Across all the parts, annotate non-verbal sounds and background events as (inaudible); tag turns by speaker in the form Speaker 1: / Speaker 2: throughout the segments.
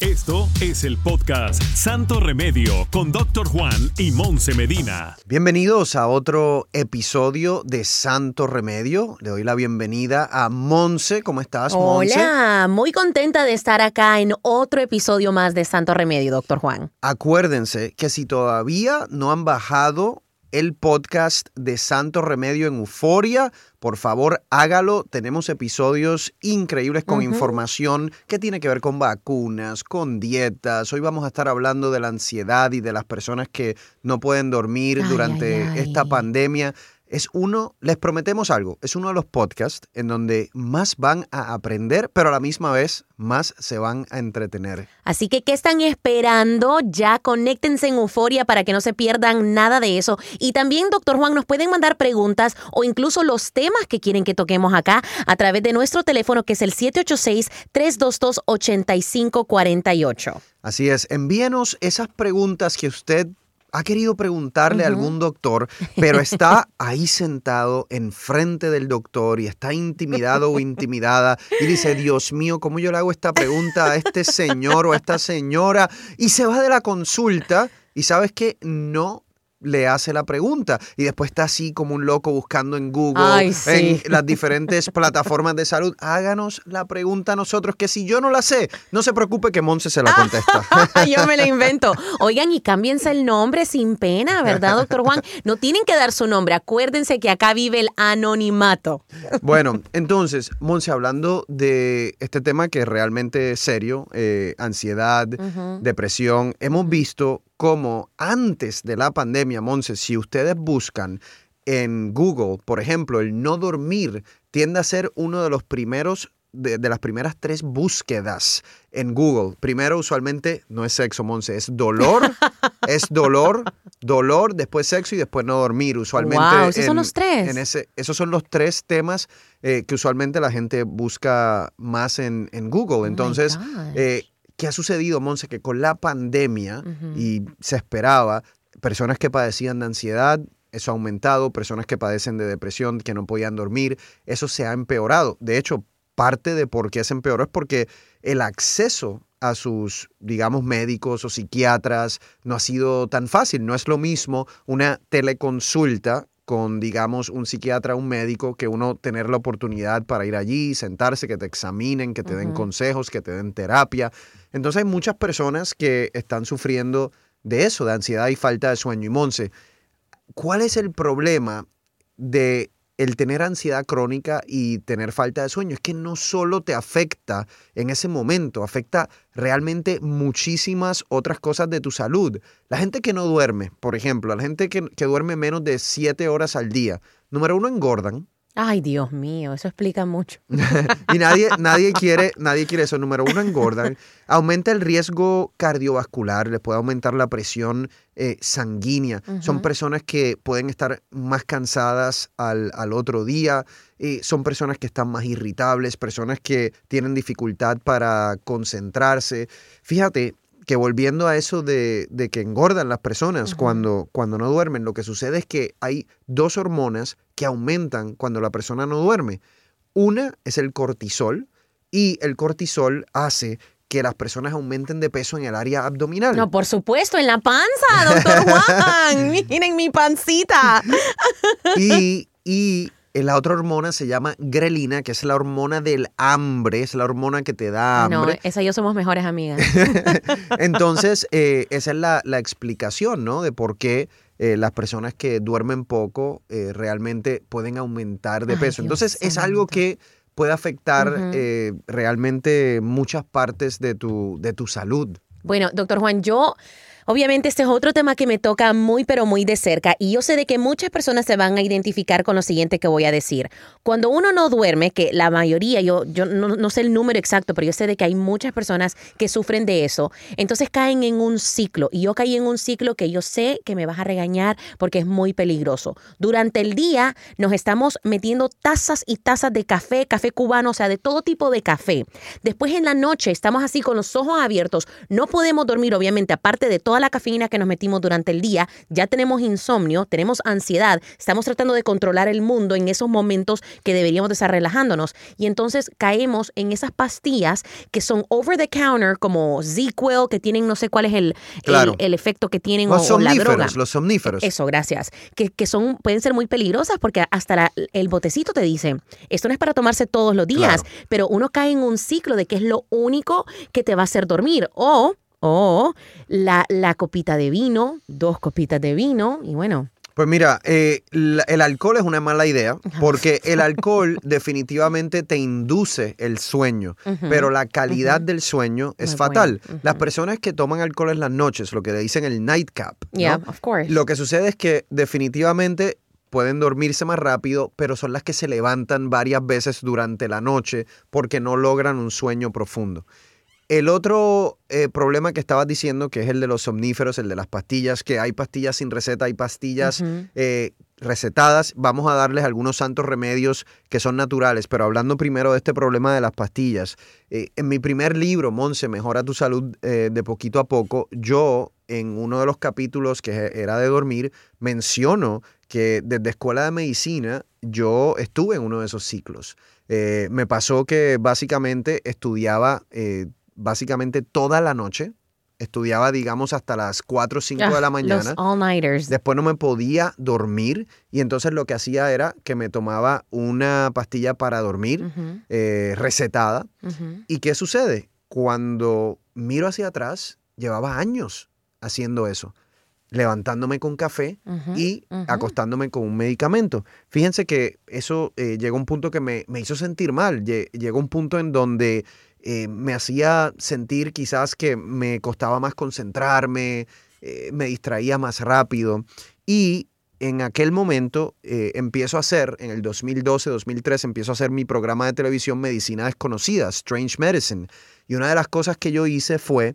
Speaker 1: Esto es el podcast Santo Remedio con Doctor Juan y Monse Medina.
Speaker 2: Bienvenidos a otro episodio de Santo Remedio. Le doy la bienvenida a Monse. ¿Cómo estás, Monse?
Speaker 3: Hola, muy contenta de estar acá en otro episodio más de Santo Remedio, doctor Juan.
Speaker 2: Acuérdense que si todavía no han bajado el podcast de Santo Remedio en Euforia, por favor hágalo. Tenemos episodios increíbles con información que tiene que ver con vacunas, con dietas. Hoy vamos a estar hablando de la ansiedad y de las personas que no pueden dormir
Speaker 3: Ay,
Speaker 2: durante
Speaker 3: ay, ay.
Speaker 2: esta pandemia. Es uno, les prometemos algo, es uno de los podcasts en donde más van a aprender, pero a la misma vez más se van a entretener.
Speaker 3: Así que, ¿qué están esperando? Ya conéctense en Euforia para que no se pierdan nada de eso. Y también, doctor Juan, nos pueden mandar preguntas o incluso los temas que quieren que toquemos acá a través de nuestro teléfono que es el 786-322-8548.
Speaker 2: Así es, envíenos esas preguntas que usted ha querido preguntarle a algún doctor, pero está ahí sentado enfrente del doctor y está intimidado o intimidada y dice, Dios mío, ¿cómo yo le hago esta pregunta a este señor o a esta señora? Y se va de la consulta y sabes que no le hace la pregunta y después está así como un loco buscando en Google,
Speaker 3: Ay, sí.
Speaker 2: en las diferentes (laughs) plataformas de salud. Háganos la pregunta a nosotros, que si yo no la sé, no se preocupe que Monse se la contesta. (laughs)
Speaker 3: Yo me lo invento. (laughs) Oigan, y cámbiense el nombre sin pena, ¿verdad, doctor Juan? No tienen que dar su nombre. Acuérdense que acá vive el anonimato.
Speaker 2: Bueno, entonces, Monse, hablando de este tema que es realmente serio, eh, ansiedad, depresión, hemos visto cómo antes de la pandemia, Monse, si ustedes buscan en Google, por ejemplo, el no dormir tiende a ser uno de los primeros de, de las primeras tres búsquedas en Google. Primero, usualmente, no es sexo, Monse, es dolor, (laughs) es dolor, dolor, después sexo y después no dormir. Usualmente.
Speaker 3: Wow, ¿esos son los tres?
Speaker 2: en ese, esos son los tres temas eh, que usualmente la gente busca más en, en Google.
Speaker 3: Oh
Speaker 2: Entonces, eh, ¿qué ha sucedido, Monse? Que con la pandemia, y se esperaba, personas que padecían de ansiedad, eso ha aumentado, personas que padecen de depresión, que no podían dormir, eso se ha empeorado. De hecho, parte de por qué se empeoró es porque el acceso a sus, digamos, médicos o psiquiatras no ha sido tan fácil. No es lo mismo una teleconsulta con, digamos, un psiquiatra, un médico, que uno tener la oportunidad para ir allí, sentarse, que te examinen, que te den consejos, que te den terapia. Entonces hay muchas personas que están sufriendo de eso, de ansiedad y falta de sueño. Y Monse, ¿cuál es el problema de el tener ansiedad crónica y tener falta de sueño? Es que no solo te afecta en ese momento, afecta realmente muchísimas otras cosas de tu salud. La gente que no duerme, por ejemplo, la gente que, que duerme menos de 7 horas al día, número uno, engordan.
Speaker 3: Ay, Dios mío, eso explica mucho. (laughs)
Speaker 2: y nadie, nadie, quiere, nadie quiere eso. Número uno, engordan. Aumenta el riesgo cardiovascular, les puede aumentar la presión eh, sanguínea. Son personas que pueden estar más cansadas al, al otro día. eh, son personas que están más irritables, personas que tienen dificultad para concentrarse. Fíjate que volviendo a eso de, de que engordan las personas cuando, cuando no duermen, lo que sucede es que hay dos hormonas que aumentan cuando la persona no duerme. Una es el cortisol y el cortisol hace que las personas aumenten de peso en el área abdominal.
Speaker 3: No, por supuesto, en la panza, doctor (laughs) Juan. Miren mi pancita.
Speaker 2: Y, y la otra hormona se llama grelina, que es la hormona del hambre, es la hormona que te da
Speaker 3: No,
Speaker 2: hambre.
Speaker 3: esa y yo somos mejores amigas. (laughs) (laughs)
Speaker 2: Entonces, eh, esa es la, la explicación, ¿no? De por qué eh, las personas que duermen poco eh, realmente pueden aumentar de
Speaker 3: Ay,
Speaker 2: peso.
Speaker 3: Dios
Speaker 2: Entonces, es algo que puede afectar eh, realmente muchas partes de tu, de tu salud.
Speaker 3: Bueno, doctor Juan, yo Obviamente este es otro tema que me toca muy pero muy de cerca y yo sé de que muchas personas se van a identificar con lo siguiente que voy a decir. Cuando uno no duerme, que la mayoría, yo, yo no, no sé el número exacto, pero yo sé de que hay muchas personas que sufren de eso, entonces caen en un ciclo y yo caí en un ciclo que yo sé que me vas a regañar porque es muy peligroso. Durante el día nos estamos metiendo tazas y tazas de café, café cubano, o sea, de todo tipo de café. Después en la noche estamos así con los ojos abiertos, no podemos dormir, obviamente, aparte de toda la cafeína que nos metimos durante el día, ya tenemos insomnio, tenemos ansiedad, estamos tratando de controlar el mundo en esos momentos que deberíamos de estar relajándonos. Y entonces caemos en esas pastillas que son over the counter, como Z-Quil, que tienen no sé cuál es el,
Speaker 2: Claro.
Speaker 3: el, el efecto que tienen
Speaker 2: Los
Speaker 3: o, o la droga.
Speaker 2: los somníferos.
Speaker 3: Eso, gracias. Que, que son, pueden ser muy peligrosas porque hasta la- el botecito te dice, esto no es para tomarse todos los días,
Speaker 2: Claro.
Speaker 3: pero uno cae en un ciclo de que es lo único que te va a hacer dormir. O, o la, la copita de vino, dos copitas de vino, y bueno,
Speaker 2: Pues mira, eh, el alcohol es una mala idea (laughs) porque el alcohol definitivamente te induce el sueño, pero la calidad del sueño es
Speaker 3: Muy
Speaker 2: fatal.
Speaker 3: bueno,
Speaker 2: Las personas que toman alcohol en las noches, lo que le dicen el nightcap, ¿no?
Speaker 3: yeah, of course.
Speaker 2: lo que sucede es que definitivamente pueden dormirse más rápido, pero son las que se levantan varias veces durante la noche porque no logran un sueño profundo. El otro eh, problema que estabas diciendo, que es el de los somníferos, el de las pastillas, que hay pastillas sin receta, hay pastillas eh, recetadas, vamos a darles algunos santos remedios que son naturales, pero hablando primero de este problema de las pastillas, eh, en mi primer libro, Monse, Mejora tu salud de poquito a poco, yo en uno de los capítulos que era de dormir, menciono que desde escuela de medicina yo estuve en uno de esos ciclos. Me pasó que básicamente estudiaba básicamente toda la noche, estudiaba digamos hasta las 4 o 5 de la
Speaker 3: Ah,
Speaker 2: mañana.
Speaker 3: Los all-nighters.
Speaker 2: Después no me podía dormir y entonces lo que hacía era que me tomaba una pastilla para dormir eh, recetada. ¿Y qué sucede? Cuando miro hacia atrás, llevaba años haciendo eso, levantándome con café y acostándome con un medicamento. Fíjense que eso eh, llegó a un punto que me, me hizo sentir mal. Lle- Llegó a un punto en donde eh, me hacía sentir quizás que me costaba más concentrarme, eh, me distraía más rápido. Y en aquel momento eh, empiezo a hacer, en el 2012, 2013, empiezo a hacer mi programa de televisión Medicina Desconocida, Strange Medicine. Y una de las cosas que yo hice fue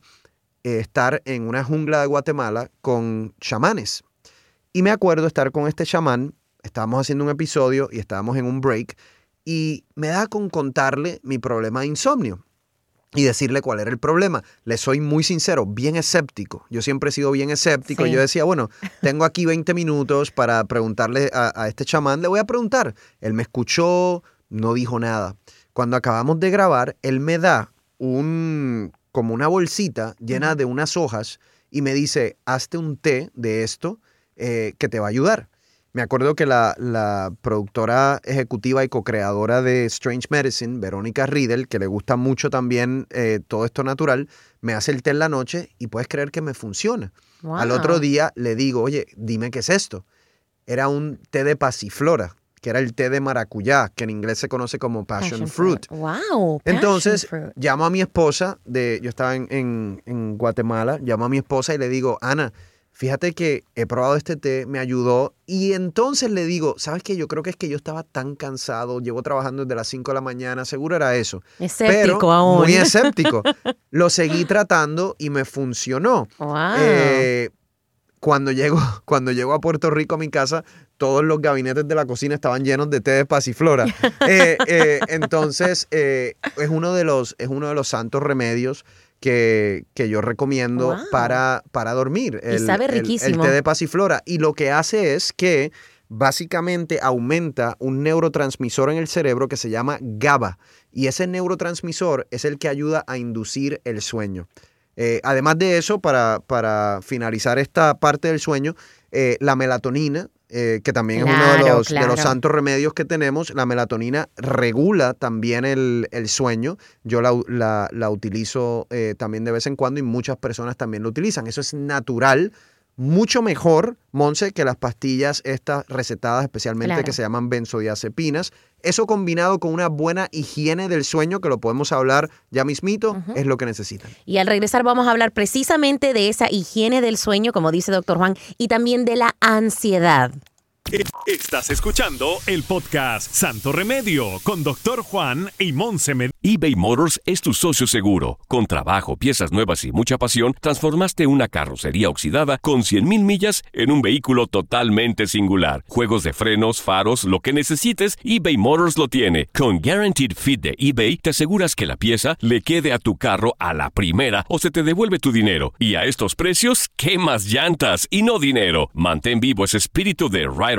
Speaker 2: estar en una jungla de Guatemala con chamanes. Y me acuerdo estar con este chamán, estábamos haciendo un episodio y estábamos en un break, y me da con contarle mi problema de insomnio y decirle cuál era el problema. Le soy muy sincero, bien escéptico. Yo siempre he sido bien escéptico.
Speaker 3: Sí.
Speaker 2: Yo decía, bueno, tengo aquí 20 minutos para preguntarle a, a este chamán, le voy a preguntar. Él me escuchó, no dijo nada. Cuando acabamos de grabar, él me da un como una bolsita llena de unas hojas y me dice, hazte un té de esto eh, que te va a ayudar. Me acuerdo que la, la productora ejecutiva y co-creadora de Strange Medicine, Verónica Riedel, que le gusta mucho también eh, todo esto natural, me hace el té en la noche y puedes creer que me funciona. Al otro día le digo, oye, dime qué es esto. Era un té de pasiflora, que era el té de maracuyá, que en inglés se conoce como passion, fruit.
Speaker 3: Wow. passion
Speaker 2: Entonces,
Speaker 3: fruit.
Speaker 2: llamo a mi esposa, de, yo estaba en, en- en Guatemala, llamo a mi esposa y le digo, Ana, fíjate que he probado este té, me ayudó. Y entonces le digo, ¿sabes qué? Yo creo que es que yo estaba tan cansado, llevo trabajando desde las 5 de la mañana, seguro era eso.
Speaker 3: Escéptico
Speaker 2: pero
Speaker 3: aún.
Speaker 2: muy (laughs) escéptico. Lo seguí tratando y me funcionó.
Speaker 3: Wow.
Speaker 2: Eh, cuando llego, (laughs) cuando llego a Puerto Rico a mi casa, todos los gabinetes de la cocina estaban llenos de té de pasiflora. (laughs) Eh, eh, entonces, eh, es, uno de los, es uno de los santos remedios que, que yo recomiendo
Speaker 3: Wow.
Speaker 2: para, para dormir.
Speaker 3: Y sabe
Speaker 2: el- el
Speaker 3: riquísimo.
Speaker 2: té de pasiflora. Y lo que hace es que básicamente aumenta un neurotransmisor en el cerebro que se llama GABA. Y ese neurotransmisor es el que ayuda a inducir el sueño. Eh, además de eso, para, para finalizar esta parte del sueño, eh, la melatonina, eh, que también es uno de
Speaker 3: Claro,
Speaker 2: los, de los santos remedios que tenemos, la melatonina regula también el, el sueño. Yo la, la- la utilizo eh, también de vez en cuando y muchas personas también lo utilizan. Eso es natural. Mucho mejor, Monse, que las pastillas estas recetadas especialmente
Speaker 3: Claro.
Speaker 2: que se llaman benzodiazepinas. Eso combinado con una buena higiene del sueño, que lo podemos hablar ya mismito, es lo que necesitan.
Speaker 3: Y al regresar vamos a hablar precisamente de esa higiene del sueño, como dice doctor Juan, y también de la ansiedad.
Speaker 1: Estás escuchando el podcast Santo Remedio con Doctor Juan y Monse
Speaker 4: eBay Motors es tu socio seguro. Con trabajo, piezas nuevas y mucha pasión, transformaste una carrocería oxidada con 100.000 millas en un vehículo totalmente singular. Juegos de frenos, faros, lo que necesites, eBay Motors lo tiene. Con Guaranteed Fit de eBay, te aseguras que la pieza le quede a tu carro a la primera o se te devuelve tu dinero. Y a estos precios, ¿qué más llantas y no dinero? Mantén vivo ese espíritu de Ride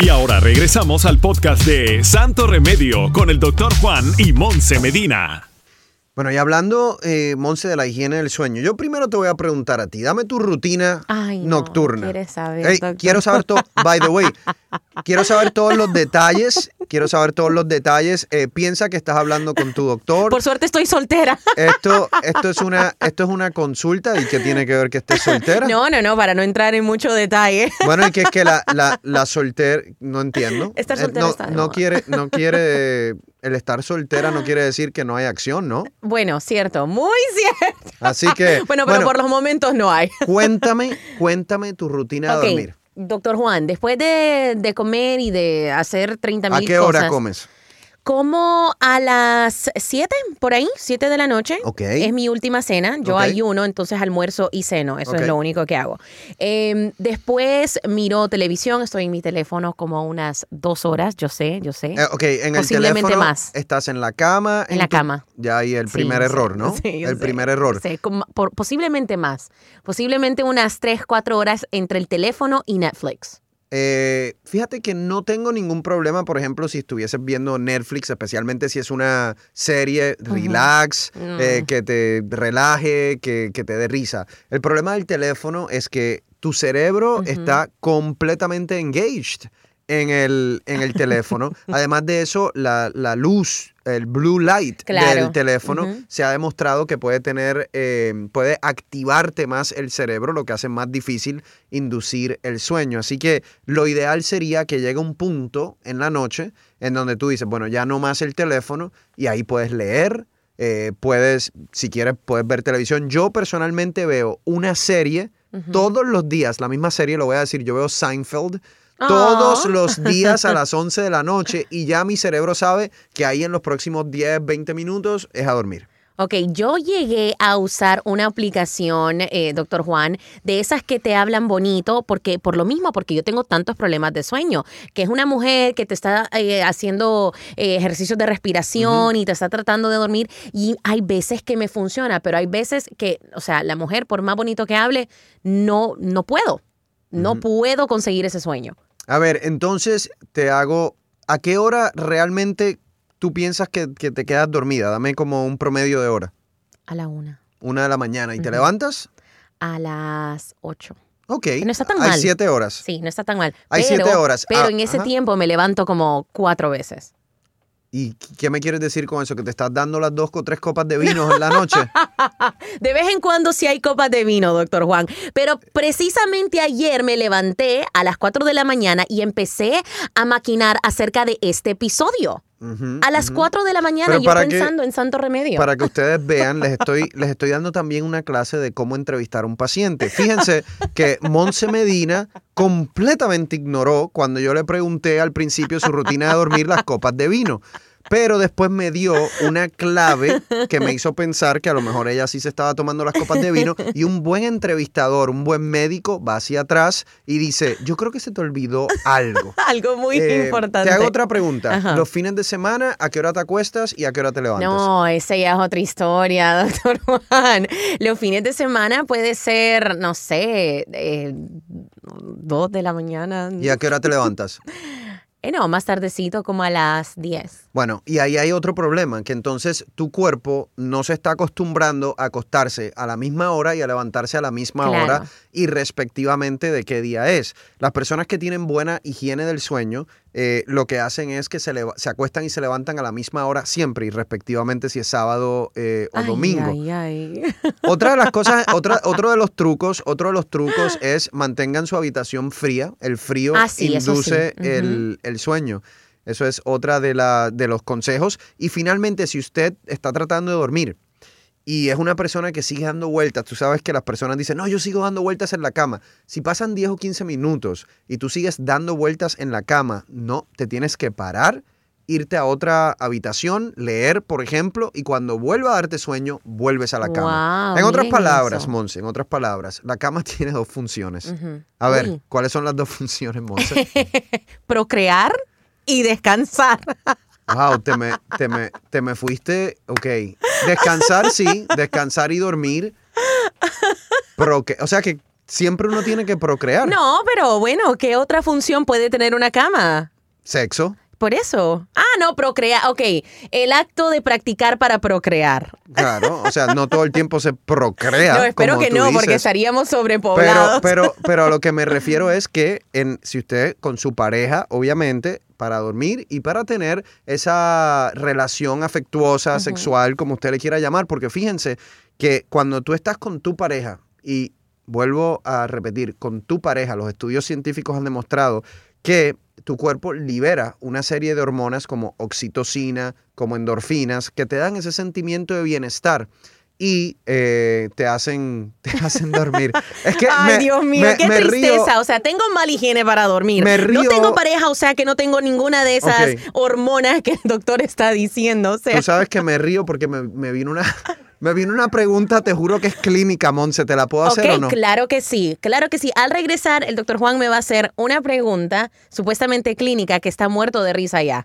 Speaker 1: Y ahora regresamos al podcast de Santo Remedio con el Doctor Juan y Monse Medina.
Speaker 2: Bueno, y hablando, eh, Monse, de la higiene del sueño, yo primero te voy a preguntar a ti, dame tu rutina
Speaker 3: Ay, no,
Speaker 2: nocturna. quiero saber todo, by the way, quiero saber todos los (laughs) detalles, quiero saber todos los detalles. Eh, piensa que estás hablando con tu doctor.
Speaker 3: Por suerte estoy soltera.
Speaker 2: Esto, esto, es una, esto es una consulta y que tiene que ver que estés soltera.
Speaker 3: No, no, no, para no entrar en mucho detalle.
Speaker 2: Bueno, y que es que la, (laughs) la, la soltera, no entiendo.
Speaker 3: Estar
Speaker 2: Eh,
Speaker 3: soltera
Speaker 2: no,
Speaker 3: está
Speaker 2: no quiere, no quiere, (laughs) el estar soltera no quiere decir que no hay acción, ¿no?
Speaker 3: Bueno, cierto, muy (laughs) cierto.
Speaker 2: Así que, (laughs)
Speaker 3: Bueno, pero por los momentos no hay. (laughs)
Speaker 2: cuéntame, cuéntame tu rutina de dormir.
Speaker 3: Doctor Juan, después de, de comer y de hacer 30 mil
Speaker 2: ¿A
Speaker 3: cosas.
Speaker 2: qué hora comes?
Speaker 3: Como a las 7, por ahí, 7 de la noche.
Speaker 2: Ok.
Speaker 3: Es mi última cena. Yo
Speaker 2: Ok.
Speaker 3: ayuno, entonces almuerzo y ceno. Eso
Speaker 2: Ok.
Speaker 3: es lo único que hago. Eh, después miro televisión. Estoy en mi teléfono como unas dos horas. Yo sé, yo sé.
Speaker 2: Eh, ok, en el
Speaker 3: Posiblemente
Speaker 2: teléfono
Speaker 3: más.
Speaker 2: estás en la cama.
Speaker 3: En la cama.
Speaker 2: Ya ahí el
Speaker 3: Sí,
Speaker 2: primer
Speaker 3: yo
Speaker 2: error, ¿no?
Speaker 3: sí, yo
Speaker 2: el
Speaker 3: sé,
Speaker 2: primer error.
Speaker 3: sé, por- posiblemente más. Posiblemente unas 3, 4 horas entre el teléfono y Netflix.
Speaker 2: Eh, fíjate que no tengo ningún problema, por ejemplo, si estuvieses viendo Netflix, especialmente si es una serie relax, eh, que te relaje, que, que te dé risa. El problema del teléfono es que tu cerebro está completamente engaged en el, en el teléfono. (laughs) Además de eso, la, la luz, el blue light
Speaker 3: Claro.
Speaker 2: del teléfono se ha demostrado que puede tener, eh, puede activarte más el cerebro, lo que hace más difícil inducir el sueño. Así que lo ideal sería que llegue un punto en la noche en donde tú dices, bueno, ya no más el teléfono y ahí puedes leer, eh, puedes, si quieres, puedes ver televisión. Yo personalmente veo una serie todos los días, la misma serie, lo voy a decir, yo veo Seinfeld. Todos los días a las (laughs) 11 de la noche y ya mi cerebro sabe que ahí en los próximos 10, 20 minutos es a dormir.
Speaker 3: Ok, yo llegué a usar una aplicación, eh, doctor Juan, de esas que te hablan bonito, porque por lo mismo, porque yo tengo tantos problemas de sueño, que es una mujer que te está eh, haciendo eh, ejercicios de respiración y te está tratando de dormir, y hay veces que me funciona, pero hay veces que, o sea, la mujer, por más bonito que hable, no, no puedo, no puedo conseguir ese sueño.
Speaker 2: A ver, entonces te hago, ¿a qué hora realmente tú piensas que, que te quedas dormida? Dame como un promedio de hora.
Speaker 3: A la una,
Speaker 2: Una de la mañana. ¿Y te levantas?
Speaker 3: a las ocho.
Speaker 2: Ok.
Speaker 3: Que no está tan
Speaker 2: Hay
Speaker 3: mal.
Speaker 2: siete horas.
Speaker 3: Sí, no está tan mal.
Speaker 2: Hay
Speaker 3: pero,
Speaker 2: siete horas.
Speaker 3: Pero
Speaker 2: Ah,
Speaker 3: en ese
Speaker 2: ajá.
Speaker 3: tiempo me levanto como cuatro veces.
Speaker 2: ¿Y qué me quieres decir con eso? ¿Que te estás dando las dos o tres copas de vino en la noche? (laughs)
Speaker 3: De vez en cuando sí hay copas de vino, doctor Juan. Pero precisamente ayer me levanté a las 4 de la mañana y empecé a maquinar acerca de este episodio. A las
Speaker 2: ujú.
Speaker 3: 4 de la mañana yo
Speaker 2: que-
Speaker 3: pensando en Santo Remedio.
Speaker 2: Para que ustedes (laughs) vean, les estoy, les estoy dando también una clase de cómo entrevistar a un paciente. Fíjense que Monse Medina completamente ignoró cuando yo le pregunté al principio su rutina de dormir las copas de vino. Pero después me dio una clave que me hizo pensar que a lo mejor ella sí se estaba tomando las copas de vino y un buen entrevistador, un buen médico va hacia atrás y dice, yo creo que se te olvidó algo. (laughs)
Speaker 3: Algo muy
Speaker 2: Eh,
Speaker 3: importante.
Speaker 2: Te hago otra pregunta.
Speaker 3: Ajá.
Speaker 2: Los fines de semana, ¿a qué hora te acuestas y a qué hora te levantas?
Speaker 3: No, esa ya es otra historia, (laughs) doctor Juan. Los fines de semana puede ser, no sé, eh, dos de la mañana.
Speaker 2: ¿Y a qué hora te levantas? (laughs)
Speaker 3: Eh, no, más tardecito, como a las 10.
Speaker 2: Bueno, y ahí hay otro problema, que entonces tu cuerpo no se está acostumbrando a acostarse a la misma hora y a levantarse a la misma
Speaker 3: Claro.
Speaker 2: hora y respectivamente de qué día es. Las personas que tienen buena higiene del sueño, eh, lo que hacen es que se, se acuestan y se levantan a la misma hora siempre y respectivamente si es sábado eh, o
Speaker 3: Ay,
Speaker 2: domingo.
Speaker 3: Ay, ay. (laughs)
Speaker 2: Otra de las cosas, otra, otro de los trucos, otro de los trucos es mantengan su habitación fría. El frío
Speaker 3: Ah, sí,
Speaker 2: induce
Speaker 3: sí.
Speaker 2: el, el sueño. Eso es otra de, la, de los consejos. Y finalmente, si usted está tratando de dormir y es una persona que sigue dando vueltas, tú sabes que las personas dicen, no, yo sigo dando vueltas en la cama. Si pasan 10 o 15 minutos y tú sigues dando vueltas en la cama, no, te tienes que parar, irte a otra habitación, leer, por ejemplo, y cuando vuelva a darte sueño, vuelves a la cama. En otras palabras. Monse, en otras palabras, la cama (laughs) tiene dos funciones.
Speaker 3: Ujú.
Speaker 2: A ver,
Speaker 3: Uy.
Speaker 2: ¿cuáles son las dos funciones, Monse? (laughs)
Speaker 3: Procrear y descansar.
Speaker 2: Wow, te me, te me, te me fuiste. Ok. Descansar, sí. Descansar y dormir. O sea que siempre uno tiene que procrear.
Speaker 3: No, pero bueno, ¿qué otra función puede tener una cama?
Speaker 2: Sexo.
Speaker 3: Por eso. Ah, no, procrear. Ok, el acto de practicar para procrear.
Speaker 2: Claro. O sea, no todo el tiempo se procrea.
Speaker 3: No, espero
Speaker 2: como
Speaker 3: que
Speaker 2: tú
Speaker 3: no, porque estaríamos
Speaker 2: Pero,
Speaker 3: sobrepoblados.
Speaker 2: pero, (laughs) pero a lo que me refiero es que en, si usted con su pareja, obviamente, para dormir y para tener esa relación afectuosa, sexual, como usted le quiera llamar, porque fíjense que cuando tú estás con tu pareja, y vuelvo a repetir, con tu pareja, los estudios científicos han demostrado que tu cuerpo libera una serie de hormonas como oxitocina, como endorfinas, que te dan ese sentimiento de bienestar y eh, te hacen (laughs) te hacen dormir. Es que (laughs)
Speaker 3: Ay,
Speaker 2: me-
Speaker 3: Dios mío,
Speaker 2: me-
Speaker 3: qué
Speaker 2: me río-
Speaker 3: tristeza. O sea, tengo mala higiene para dormir.
Speaker 2: Me río-
Speaker 3: No tengo pareja, o sea, que no tengo ninguna de esas hormonas que el doctor está diciendo. O sea,
Speaker 2: Tú sabes que me río porque me, me vino una (laughs) me vino una pregunta, te juro que es clínica, Monse, ¿te la puedo hacer
Speaker 3: ok,
Speaker 2: o no?
Speaker 3: claro que sí, claro que sí. Al regresar, el doctor Juan me va a hacer una pregunta supuestamente clínica que está muerto de risa ya.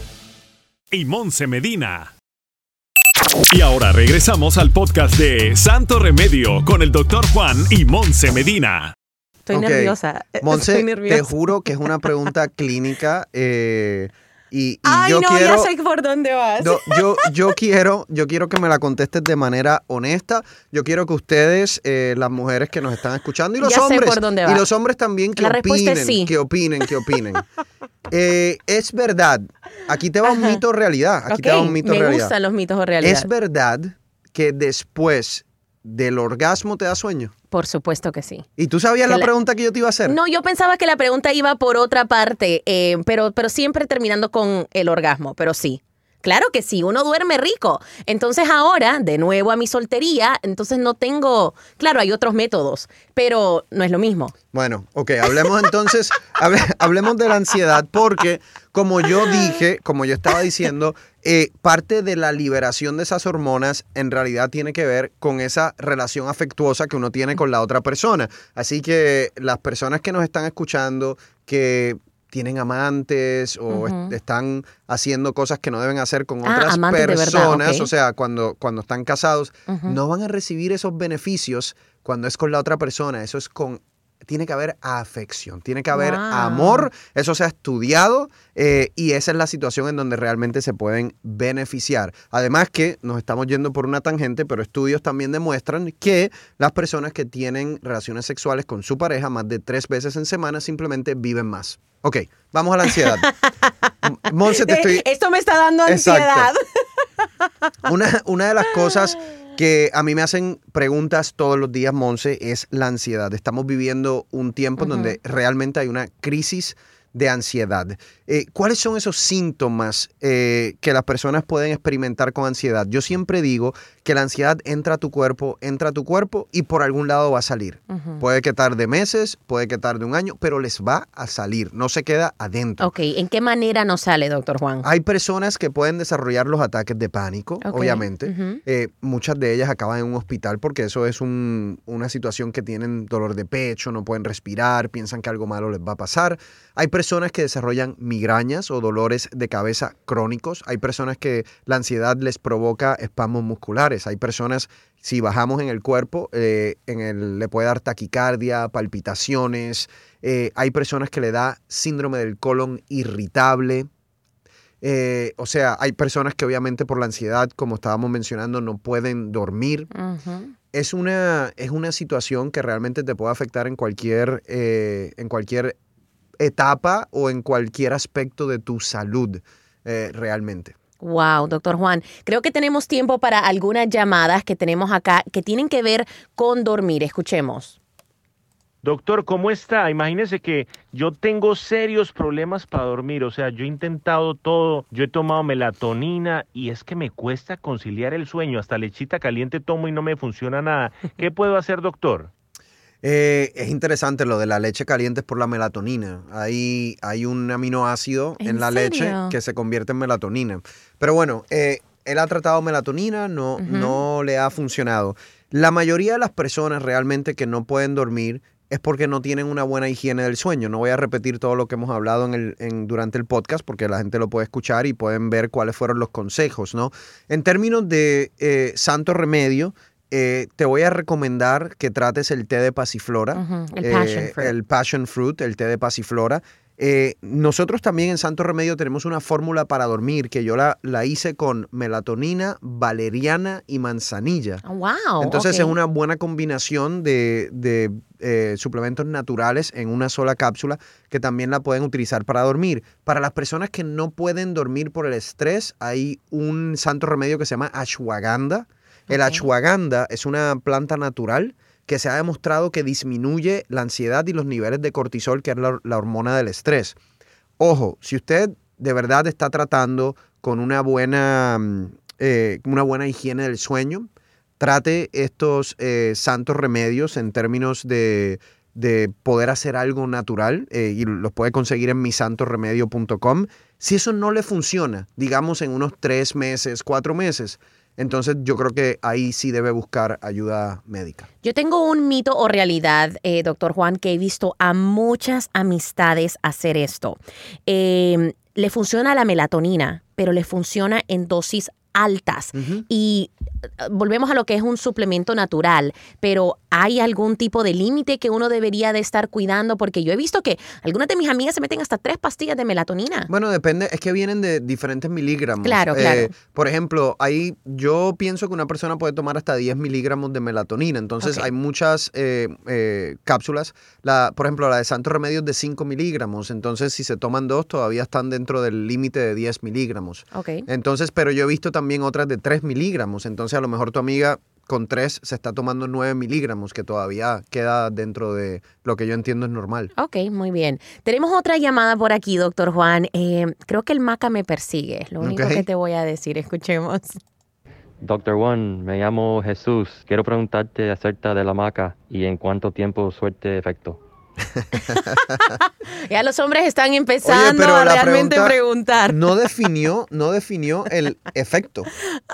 Speaker 1: Y Monse Medina. Y ahora regresamos al podcast de Santo Remedio con el doctor Juan y Monse Medina.
Speaker 3: Estoy
Speaker 2: Ok.
Speaker 3: nerviosa. (laughs)
Speaker 2: Monse, te juro que es una pregunta (laughs) clínica eh, y, y
Speaker 3: Ay,
Speaker 2: yo
Speaker 3: no,
Speaker 2: quiero...
Speaker 3: ya sé por dónde vas.
Speaker 2: No, yo, (laughs) yo quiero, yo quiero que me la contestes de manera honesta. Yo quiero que ustedes, eh, las mujeres que nos están escuchando y los
Speaker 3: Ya sé
Speaker 2: hombres,
Speaker 3: por dónde
Speaker 2: y los hombres también que
Speaker 3: La
Speaker 2: opinen,
Speaker 3: sí.
Speaker 2: que opinen, que opinen. (laughs) Eh, es verdad. Aquí te va un
Speaker 3: Ajá.
Speaker 2: mito realidad. Aquí te va un mito o
Speaker 3: me
Speaker 2: realidad.
Speaker 3: gustan los mitos o realidad.
Speaker 2: Es verdad que después del orgasmo te da sueño.
Speaker 3: Por supuesto que sí.
Speaker 2: ¿Y tú sabías la- pregunta que yo te iba a hacer?
Speaker 3: No, yo pensaba que la pregunta iba por otra parte, eh, pero, pero siempre terminando con el orgasmo, pero sí. Claro que sí, uno duerme rico. Entonces ahora, de nuevo a mi soltería, entonces no tengo, claro, hay otros métodos, pero no es lo mismo.
Speaker 2: Bueno, ok, hablemos entonces, (laughs) hable- hablemos de la ansiedad, porque como yo dije, como yo estaba diciendo, eh, parte de la liberación de esas hormonas en realidad tiene que ver con esa relación afectuosa que uno tiene con la otra persona. Así que las personas que nos están escuchando, que tienen amantes o est- están haciendo cosas que no deben hacer con
Speaker 3: Ah,
Speaker 2: otras
Speaker 3: verdad,
Speaker 2: personas, o sea, cuando, cuando están casados, no van a recibir esos beneficios cuando es con la otra persona. Eso es con tiene que haber afección, tiene que haber
Speaker 3: Wow.
Speaker 2: amor, eso se ha estudiado eh, y esa es la situación en donde realmente se pueden beneficiar. Además que nos estamos yendo por una tangente, pero estudios también demuestran que las personas que tienen relaciones sexuales con su pareja más de tres veces en semana simplemente viven más. Ok, vamos a la ansiedad. Monse, te (laughs) estoy...
Speaker 3: Esto me está dando
Speaker 2: Exacto.
Speaker 3: ansiedad.
Speaker 2: Una, una de las cosas (laughs) que a mí me hacen preguntas todos los días, Monse, es la ansiedad. Estamos viviendo un tiempo en donde realmente hay una crisis de ansiedad. Eh, ¿Cuáles son esos síntomas eh, que las personas pueden experimentar con ansiedad? Yo siempre digo que la ansiedad entra a tu cuerpo, entra a tu cuerpo y por algún lado va a salir. Puede que tarde meses, puede que tarde un año, pero les va a salir, no se queda adentro.
Speaker 3: Ok, ¿en qué manera nos sale, doctor Juan?
Speaker 2: Hay personas que pueden desarrollar los ataques de pánico, obviamente. Eh, muchas de ellas acaban en un hospital porque eso es un- una situación que tienen dolor de pecho, no pueden respirar, piensan que algo malo les va a pasar. Hay personas que desarrollan migrañas o dolores de cabeza crónicos. Hay personas que la ansiedad les provoca espasmos musculares. Hay personas, si bajamos en el cuerpo, eh, en el, le puede dar taquicardia, palpitaciones. Eh, hay personas que le da síndrome del colon irritable. Eh, o sea, hay personas que obviamente por la ansiedad, como estábamos mencionando, no pueden dormir. Es una, es una situación que realmente te puede afectar en cualquier, eh, en cualquier etapa o en cualquier aspecto de tu salud, eh, realmente.
Speaker 3: Wow, doctor Juan. Creo que tenemos tiempo para algunas llamadas que tenemos acá que tienen que ver con dormir. Escuchemos.
Speaker 5: Doctor, ¿cómo está? Imagínese que yo tengo serios problemas para dormir, o sea, yo he intentado todo, yo he tomado melatonina y es que me cuesta conciliar el sueño, hasta lechita caliente tomo y no me funciona nada. ¿Qué puedo hacer, doctor?
Speaker 2: Eh, es interesante lo de la leche caliente es por la melatonina. Hay, hay un aminoácido en,
Speaker 3: ¿En
Speaker 2: la leche que se convierte en melatonina. Pero bueno, eh, él ha tratado melatonina, no, no le ha funcionado. La mayoría de las personas realmente que no pueden dormir es porque no tienen una buena higiene del sueño. No voy a repetir todo lo que hemos hablado en el, en- durante el podcast porque la gente lo puede escuchar y pueden ver cuáles fueron los consejos, ¿no? En términos de eh, santo remedio, eh, te voy a recomendar que trates el té de pasiflora.
Speaker 3: El
Speaker 2: eh,
Speaker 3: passion fruit.
Speaker 2: el passion fruit, el té de pasiflora. Eh, nosotros también en Santo Remedio tenemos una fórmula para dormir que yo la, la hice con melatonina, valeriana y manzanilla.
Speaker 3: Ah, Wow.
Speaker 2: Entonces es una buena combinación de, de, eh, suplementos naturales en una sola cápsula que también la pueden utilizar para dormir. Para las personas que no pueden dormir por el estrés, hay un santo remedio que se llama ashwagandha. El
Speaker 3: Ok.
Speaker 2: ashwagandha es una planta natural que se ha demostrado que disminuye la ansiedad y los niveles de cortisol, que es la, la hormona del estrés. Ojo, si usted de verdad está tratando con una buena, mm, eh, una buena higiene del sueño, trate estos eh, santos remedios en términos de, de poder hacer algo natural eh, y los puede conseguir en misantoremedio.com. Si eso no le funciona, digamos en unos tres meses, cuatro meses, entonces yo creo que ahí sí debe buscar ayuda médica.
Speaker 3: Yo tengo un mito o realidad, eh, doctor Juan, que he visto a muchas amistades hacer esto. Eh, le funciona la melatonina, pero le funciona en dosis altas. Y eh, volvemos a lo que es un suplemento natural, pero ¿hay algún tipo de límite que uno debería de estar cuidando? Porque yo he visto que algunas de mis amigas se meten hasta tres pastillas de melatonina.
Speaker 2: Bueno, depende, es que vienen de diferentes miligramos.
Speaker 3: Claro, claro.
Speaker 2: por ejemplo, ahí yo pienso que una persona puede tomar hasta 10 miligramos de melatonina. Entonces hay muchas eh, eh, cápsulas. La, por ejemplo, la de Santo Remedio es de 5 miligramos. Entonces, si se toman dos, todavía están dentro del límite de 10 miligramos.
Speaker 3: Ok.
Speaker 2: Entonces, pero yo he visto también otras de 3 miligramos. Entonces, a lo mejor tu amiga con 3 se está tomando 9 miligramos, que todavía queda dentro de lo que yo entiendo es normal.
Speaker 3: Ok, muy bien. Tenemos otra llamada por aquí, doctor Juan. Eh, creo que el maca me persigue. Es lo único que te voy a decir. Escuchemos.
Speaker 6: Doctor Juan, me llamo Jesús. Quiero preguntarte acerca de la maca y en cuánto tiempo suerte efecto. (laughs)
Speaker 3: Ya los hombres están empezando
Speaker 2: pero
Speaker 3: a realmente
Speaker 2: pregunta
Speaker 3: preguntar.
Speaker 2: No definió, no definió el efecto,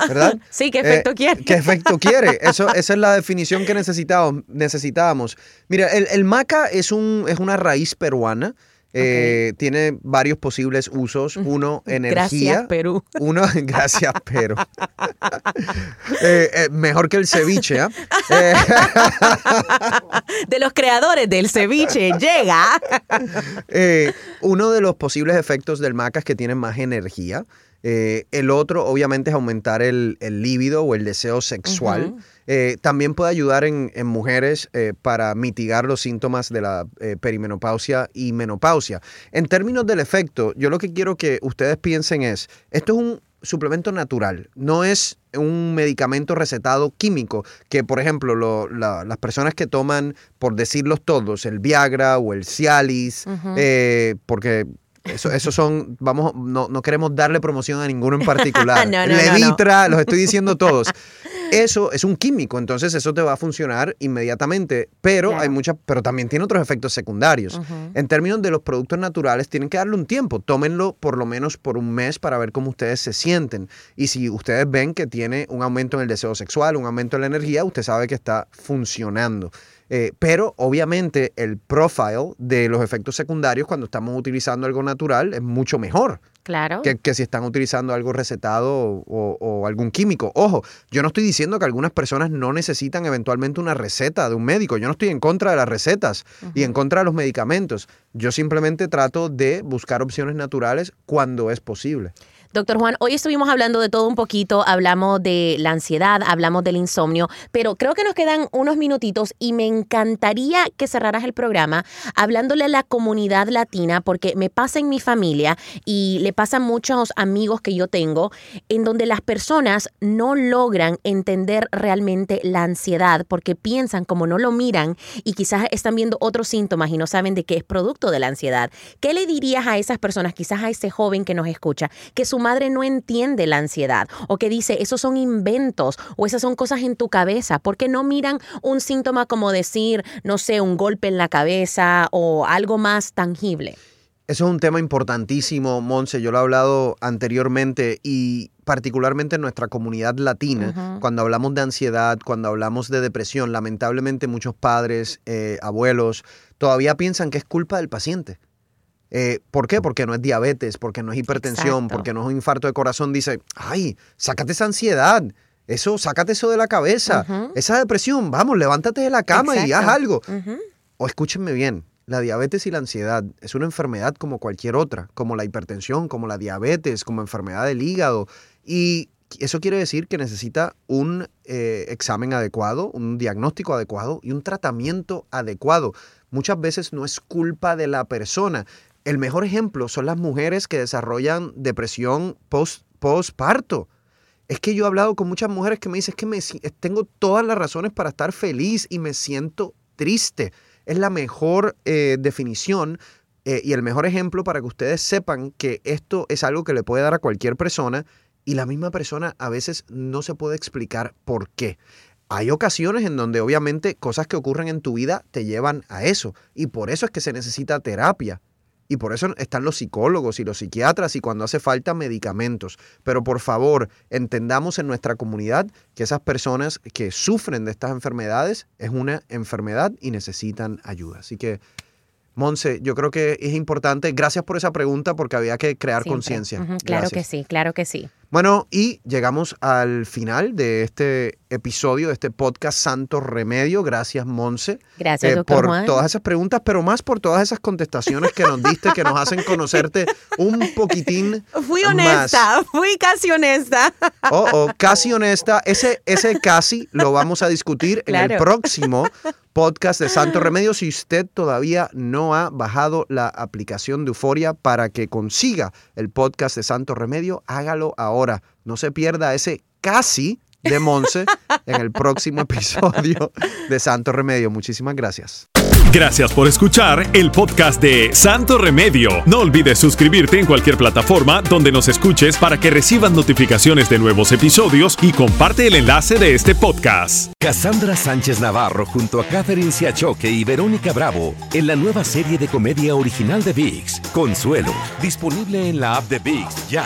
Speaker 2: ¿verdad? (laughs)
Speaker 3: Sí, ¿qué efecto
Speaker 2: Eh,
Speaker 3: quiere?
Speaker 2: ¿Qué efecto quiere? Eso, esa es la definición que necesitábamos. necesitábamos. Mira, el, el maca es, un, es una raíz peruana. Eh, Tiene varios posibles usos. Uno, energía. (laughs)
Speaker 3: Gracias, Perú.
Speaker 2: Uno, gracias, (laughs) Perú. Eh, eh, mejor que el ceviche, ¿ah? (laughs)
Speaker 3: De los creadores del ceviche llega.
Speaker 2: Uno de los posibles efectos del maca es que tiene más energía. Eh, el otro, obviamente, es aumentar el, el líbido o el deseo sexual. Eh, también puede ayudar en, en mujeres eh, para mitigar los síntomas de la perimenopausia y menopausia. En términos del efecto, yo lo que quiero que ustedes piensen es, esto es un suplemento natural, no es un medicamento recetado químico, que por ejemplo lo- la- las personas que toman, por decirlos todos, el Viagra o el Cialis, porque... Eso, esos son, vamos, no, no queremos darle promoción a ninguno en (laughs) particular.
Speaker 3: No.
Speaker 2: Levitra, los estoy diciendo (laughs) todos. Eso es un químico, entonces eso te va a funcionar inmediatamente, pero
Speaker 3: Claro.
Speaker 2: hay muchas, pero también tiene otros efectos secundarios. En términos de los productos naturales, tienen que darle un tiempo. Tómenlo por lo menos por un mes para ver cómo ustedes se sienten. Y si ustedes ven que tiene un aumento en el deseo sexual, un aumento en la energía, usted sabe que está funcionando. Eh, pero obviamente el profile de los efectos secundarios cuando estamos utilizando algo natural es mucho mejor
Speaker 3: Claro.
Speaker 2: que, que si están utilizando algo recetado o, o- o algún químico. Ojo, yo no estoy diciendo que algunas personas no necesitan eventualmente una receta de un médico. Yo no estoy en contra de las recetas y en contra de los medicamentos. Yo simplemente trato de buscar opciones naturales cuando es posible.
Speaker 3: Doctor Juan, hoy estuvimos hablando de todo un poquito, hablamos de la ansiedad, hablamos del insomnio, pero creo que nos quedan unos minutitos y me encantaría que cerraras el programa hablándole a la comunidad latina, porque me pasa en mi familia y le pasa a muchos amigos que yo tengo, en donde las personas no logran entender realmente la ansiedad porque piensan como no lo miran y quizás están viendo otros síntomas y no saben de qué es producto de la ansiedad. ¿Qué le dirías a esas personas, quizás a ese joven que nos escucha, que su madre no entiende la ansiedad o que dice, esos son inventos o esas son cosas en tu cabeza? ¿Por qué no miran un síntoma como decir, no sé, un golpe en la cabeza o algo más tangible?
Speaker 2: Eso es un tema importantísimo, Monse. Yo lo he hablado anteriormente y particularmente en nuestra comunidad latina, cuando hablamos de ansiedad, cuando hablamos de depresión, lamentablemente muchos padres, eh, abuelos, todavía piensan que es culpa del paciente. Eh, ¿Por qué? Porque no es diabetes, porque no es hipertensión,
Speaker 3: Exacto.
Speaker 2: porque no es un infarto de corazón. Dice, ay, sácate esa ansiedad. Eso, sácate eso de la cabeza. Esa depresión, vamos, levántate de la cama y haz algo. O escúchenme bien, la diabetes y la ansiedad es una enfermedad como cualquier otra, como la hipertensión, como la diabetes, como enfermedad del hígado. Y eso quiere decir que necesita un eh, examen adecuado, un diagnóstico adecuado y un tratamiento adecuado. Muchas veces no es culpa de la persona. El mejor ejemplo son las mujeres que desarrollan depresión post, postparto. Es que yo he hablado con muchas mujeres que me dicen "Es que si- tengo todas las razones para estar feliz y me siento triste. Es la mejor eh, definición eh, y el mejor ejemplo para que ustedes sepan que esto es algo que le puede dar a cualquier persona y la misma persona a veces no se puede explicar por qué. Hay ocasiones en donde obviamente cosas que ocurren en tu vida te llevan a eso y por eso es que se necesita terapia. Y por eso están los psicólogos y los psiquiatras y cuando hace falta medicamentos. Pero por favor, entendamos en nuestra comunidad que esas personas que sufren de estas enfermedades es una enfermedad y necesitan ayuda. Así que Monse, yo creo que es importante. Gracias por esa pregunta porque había que crear conciencia.
Speaker 3: Claro
Speaker 2: Gracias.
Speaker 3: que sí, claro que sí.
Speaker 2: Bueno, y llegamos al final de este episodio, de este podcast Santo Remedio. Gracias, Monse.
Speaker 3: Gracias,
Speaker 2: eh,
Speaker 3: doctor
Speaker 2: por
Speaker 3: Juan.
Speaker 2: todas esas preguntas, pero más por todas esas contestaciones que nos diste, que nos hacen conocerte un poquitín
Speaker 3: Fui
Speaker 2: más.
Speaker 3: honesta, fui casi honesta.
Speaker 2: Oh, oh, casi honesta. Ese, ese casi lo vamos a discutir en el próximo podcast de Santo Remedio. Si usted todavía no ha bajado la aplicación de Euforia para que consiga el podcast de Santo Remedio, hágalo ahora. No se pierda ese casi de Monse en el próximo episodio de Santo Remedio. Muchísimas gracias.
Speaker 1: Gracias por escuchar el podcast de Santo Remedio. No olvides suscribirte en cualquier plataforma donde nos escuches para que recibas notificaciones de nuevos episodios y comparte el enlace de este podcast.
Speaker 7: Cassandra Sánchez Navarro junto a Catherine Siachoque y Verónica Bravo en la nueva serie de comedia original de VIX, Consuelo, disponible en la app de VIX ya.